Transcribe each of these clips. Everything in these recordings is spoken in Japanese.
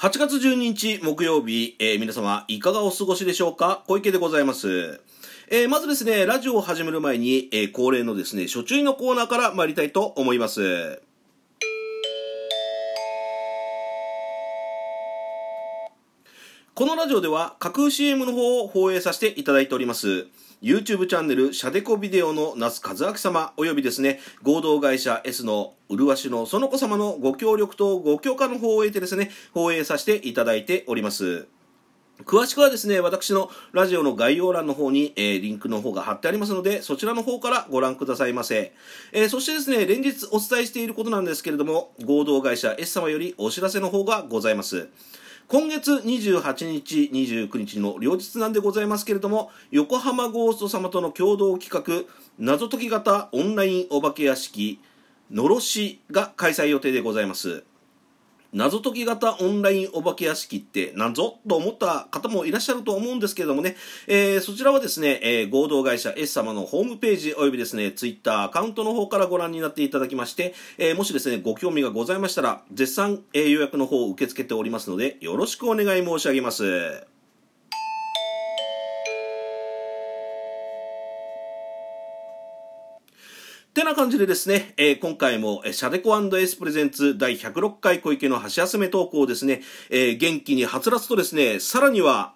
8月12日木曜日、えー皆様いかがお過ごしでしょうか？小池でございます。えーまずですね、ラジオを始める前に、えー恒例のですね、初注意のコーナーから参りたいと思います。このラジオでは架空 CM の方を放映させていただいております。YouTube チャンネル、シャデコビデオの那須和明様、およびですね、合同会社 S の麗しのその子様のご協力とご許可の方を得てですね、放映させていただいております。詳しくはですね、私のラジオの概要欄の方に、えーリンクの方が貼ってありますので、そちらの方からご覧くださいませ。えーそしてですね、連日お伝えしていることなんですけれども、合同会社 S 様よりお知らせの方がございます。今月28日、29日の両日なんでございますけれども、横浜ゴースト様との共同企画、謎解き型オンラインお化け屋敷、のろしが開催予定でございます。謎解き型オンラインお化け屋敷って何ぞと思った方もいらっしゃると思うんですけれどもね、えーそちらはですね、えー合同会社 S 様のホームページ及びですね、ツイッターアカウントの方からご覧になっていただきまして、えーもしですね、ご興味がございましたら、絶賛、えー予約の方を受け付けておりますので、よろしくお願い申し上げます。てな感じでですね、えー今回も、シャデコ &S プレゼンツ第106回小池の箸休めトークをですね、えー元気にはつらつとですね、さらには、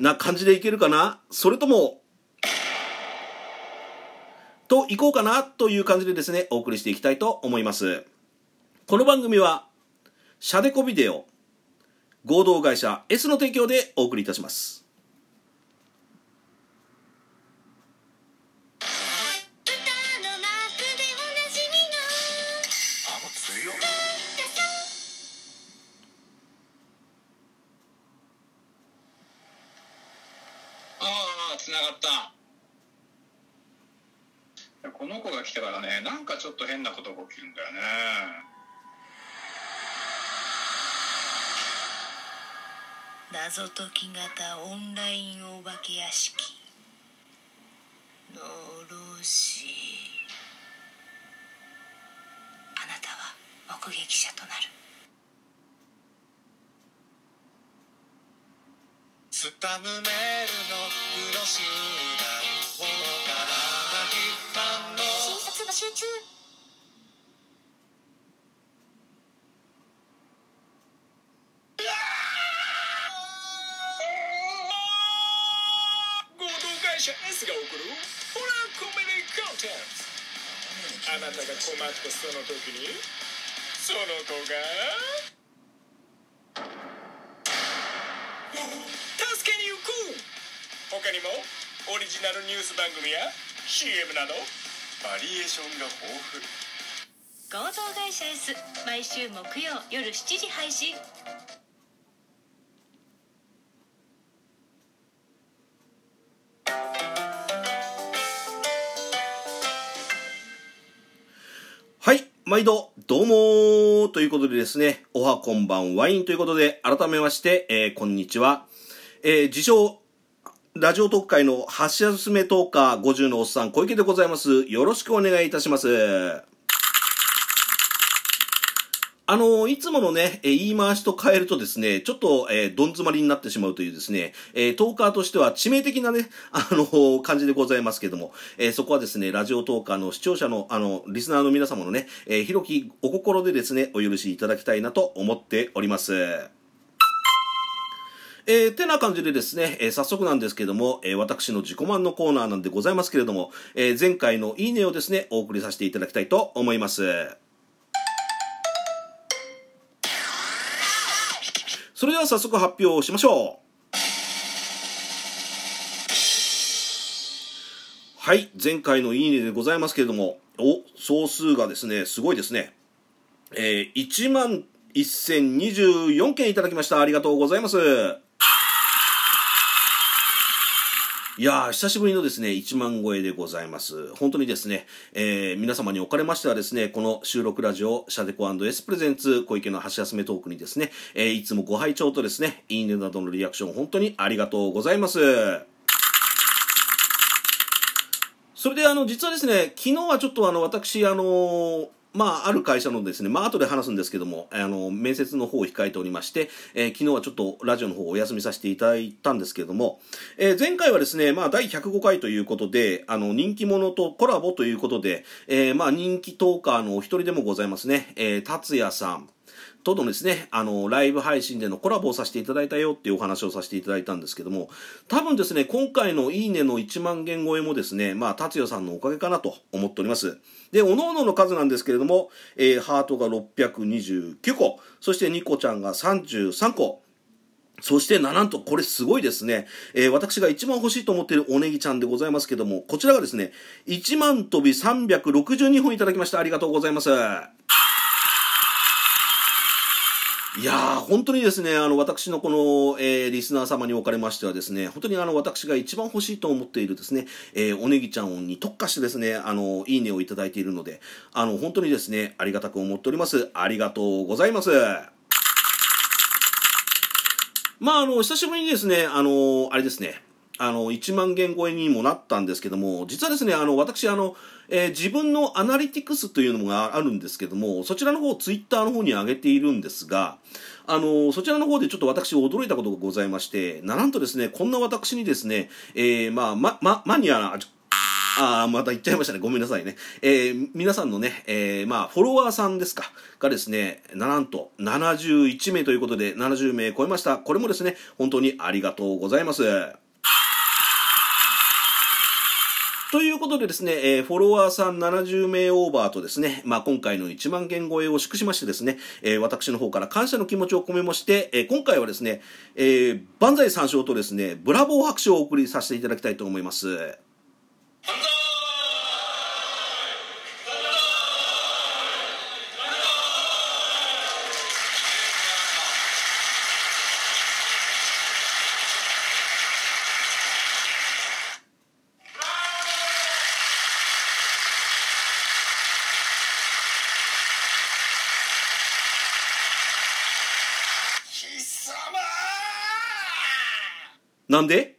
な感じでいけるかな？それとも、といこうかな？という感じでですね、お送りしていきたいと思います。この番組は、シャデコビデオ、合同会社 S の提供でお送りいたします。った。この子が来てからねなんかちょっと変なことが起きるんだよね。謎解き型オンラインお化け屋敷。のろし。あなたは目撃者となる。スタムメールのブロシューだほから。なきファンの診察の集中合同会社 S が送る。ホラーコメディコンテンツあなたが困ったその時にその子が助けに行く他にもオリジナルニュース番組や CM などバリエーションが豊富。合同会社 S 毎週木曜夜7時配信。はい、毎度、どうもー。ということでですね、おはこんばんワインということで、改めまして、えーこんにちは。えー自称、ラジオ特会の箸休めトーカー50のおっさん小池でございます。よろしくお願いいたします。あのいつものね、言い回しと変えるとですね、ちょっと、えーどん詰まりになってしまうというですね、えートーカーとしては致命的なね、あの感じでございますけども、えーそこはですね、ラジオトーカーの視聴者の、あの、リスナーの皆様のね、え広きお心でですね、お許しいただきたいなと思っております。えー、てな感じでですね、えー早速なんですけども、えー私の自己満のコーナーなんでございますけれども、えー前回のいいねをですね、お送りさせていただきたいと思います。それでは早速発表しましょう。はい、前回のいいねでございますけれども、お、総数がですね、すごいですね。えー、1万1024件いただきました。ありがとうございます。いやー、久しぶりのですね、1万超えでございます。本当にですね、えー皆様におかれましてはですね、この収録ラジオ、シャデコ &S プレゼンツ、小池の箸休めトークにですね、えーいつもご拝聴とですね、いいねなどのリアクション、本当にありがとうございます。それであの実はですね昨日はちょっとあの私あのまあ、ある会社のですね、まあ、後で話すんですけども、あの、面接の方を控えておりまして、えー昨日はちょっとラジオの方をお休みさせていただいたんですけれども、えー前回はですね、まあ、第105回ということで、あの、人気者とコラボということで、えーまあ、人気トーカーのお一人でもございますね、えー達也さん、とのですね、あの、ライブ配信でのコラボをさせていただいたよっていうお話をさせていただいたんですけども、多分ですね、今回のいいねの1万件超えもですね、まあ、達也さんのおかげかなと思っております。で、おのおのの数なんですけれども、えーハートが629個、そしてニコちゃんが33個、そしてな、なんとこれすごいですね。えー私が一番欲しいと思っているおネギちゃんでございますけども、こちらがですね、1万飛び362本いただきました。ありがとうございます。いやー、本当にですね、あの、私のこの、えーリスナー様におかれましてはですね、本当にあの、私が一番欲しいと思っているですね、えーおネギちゃんに特化してですね、あの、いいねをいただいているので、あの、本当にですね、ありがたく思っております。ありがとうございます。まあ、あの、久しぶりにですね、あの、あれですね、あの、1万件超えにもなったんですけども、実はですね、あの、私、あの、えー自分のアナリティクスというのがあるんですけども、そちらの方、ツイッターの方に上げているんですが、あの、そちらの方でちょっと私驚いたことがございまして、なんとですね、こんな私にですね、えーまあ、ま、ま、マニアな、ああまた言っちゃいましたね。ごめんなさいね。えー皆さんのね、えーまあ、フォロワーさんですか、がですね、なんと71名ということで、70名超えました。これもですね、本当にありがとうございます。ということでですね、えーフォロワーさん70名オーバーとですね、まあ、今回の1万件超えを祝しましてですね、えー私の方から感謝の気持ちを込めまして、えー今回はですね、えー万歳三唱とですね、ブラボー拍手をお送りさせていただきたいと思います。貴様なんで？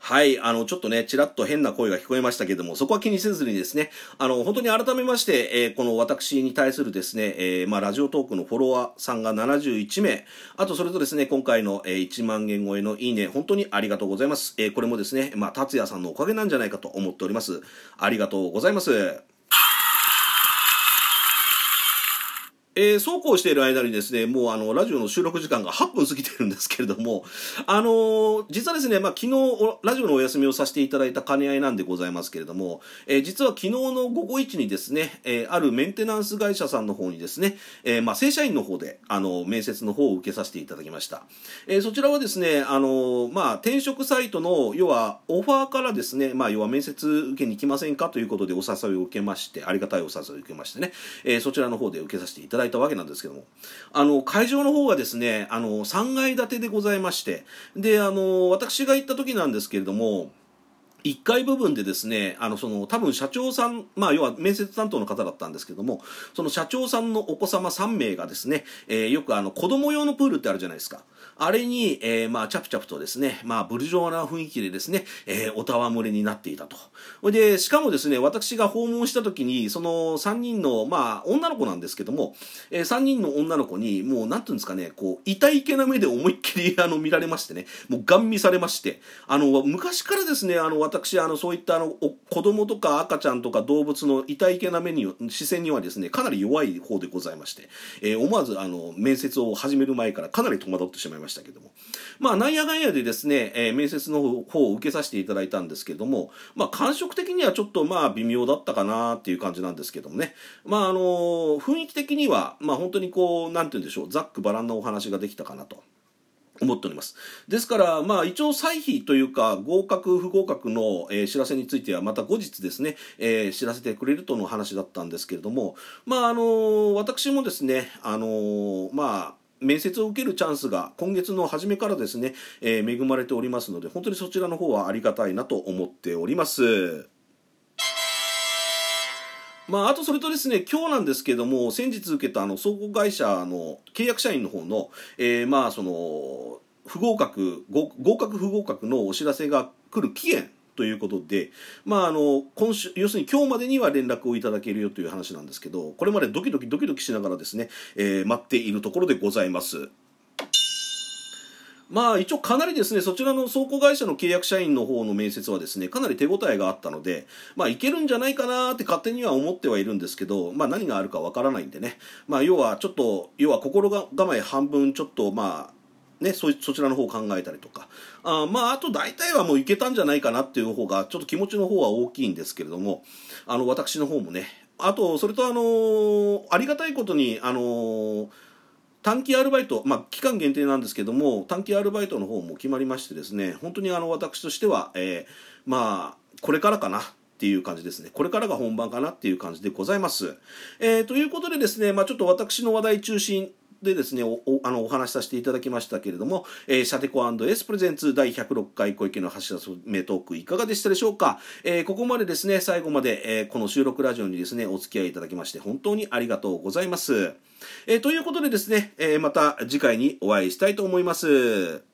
はい、あの、ちょっとね、ちらっと変な声が聞こえましたけども、そこは気にせずにですね、あの、本当に改めまして、えーこの私に対するですね、えーまあ、ラジオトークのフォロワーさんが71名、あとそれとですね、今回の、えー1万件超えのいいね、本当にありがとうございます。えこれもですね、まあ、達也さんのおかげなんじゃないかと思っております。ありがとうございます。えーそうこうしている間にですね、もうあの、ラジオの収録時間が8分過ぎてるんですけれども、あのー実はですね、まあ、昨日、ラジオのお休みをさせていただいた兼ね合いなんでございますけれども、えー実は昨日の午後1にですね、えあるメンテナンス会社さんの方にですね、えまあ、正社員の方で、あの、面接の方を受けさせていただきました。えそちらはですね、あのまあ、転職サイトの、要は、オファーからですね、まあ、要は面接受けに来ませんかということでお誘いを受けまして、ありがたいお誘いを受けましてね、えそちらの方で受けさせていただいたわけなんですけども、あの、会場の方がですね、あの、3階建てでございまして、で、あの、私が行った時なんですけれども、1階部分でですね、あの、その、多分社長さん、まあ、要は面接担当の方だったんですけども、その社長さんのお子様3名がですね、えーよくあの、子供用のプールってあるじゃないですか。あれに、えーまあ、チャプチャプとですね、まあ、ブルジョーな雰囲気でですね、えーお戯れになっていたと。で、しかもですね、私が訪問した時に、その3人の、まあ、女の子なんですけども、え3人の女の子に、もう、なんていうんですかね、こう、痛いけな目で思いっきり、あの、見られましてね、もう、ガン見されまして、あの、昔からですね、あの、私、あの、そういった、あの、子供とか赤ちゃんとか動物の痛いけな目に、視線にはですね、かなり弱い方でございまして、えー思わず、あの、面接を始める前からかなり戸惑ってしまいましたけども、まあ、なんやかんやでですね、えー面接の方を受けさせていただいたんですけども、まあ、感触的にはちょっとまあ、微妙だったかなっていう感じなんですけどもね。まあ、あの雰囲気的には、まあ、本当にこう、なんて言うんでしょう、ざっくばらんなお話ができたかなと。思っております。ですから、まあ一応歳費というか、合格不合格の、えー知らせについてはまた後日ですね、えー知らせてくれるとの話だったんですけれども、まああの私もですね、あのまあ面接を受けるチャンスが今月の初めからですね、えー恵まれておりますので、本当にそちらの方はありがたいなと思っております。まあ、あとそれとですね、今日なんですけども、先日受けたあの倉庫会社の契約社員の方の、えーまあ、その、不合格、合合格不合格のお知らせが来る期限ということで、まあ、あの今週要するに今日までには連絡をいただけるよという話なんですけどこれまでドキドキドキドキしながらですね、えー待っているところでございます。まあ一応かなりですねそちらの倉庫会社の契約社員の方の面接はですねかなり手応えがあったのでまあいけるんじゃないかなって勝手には思ってはいるんですけどまあ何があるかわからないんでね。まあ要はちょっと要は心が構え半分ちょっとまあね、そそちらの方を考えたりとか。あまああと大体はもういけたんじゃないかなっていう方がちょっと気持ちの方は大きいんですけれどもあの私の方もね。あとそれとあのーありがたいことにあのー短期アルバイト、まあ、期間限定なんですけども短期アルバイトの方も決まりましてですね本当にあの私としては、えーまあこれからかなっていう感じですね。これからが本番かなっていう感じでございます、えーということでですね、まあ、ちょっと私の話題中心でですね、おおあのお話しさせていただきましたけれども、えーシャテコエスプレゼンツ第106回小池の橋田メトークいかがでしたでしょうか、えーここまでですね、最後まで、えーこの収録ラジオにですね、お付き合いいただきまして本当にありがとうございます。えーということでですね、えまた次回にお会いしたいと思います。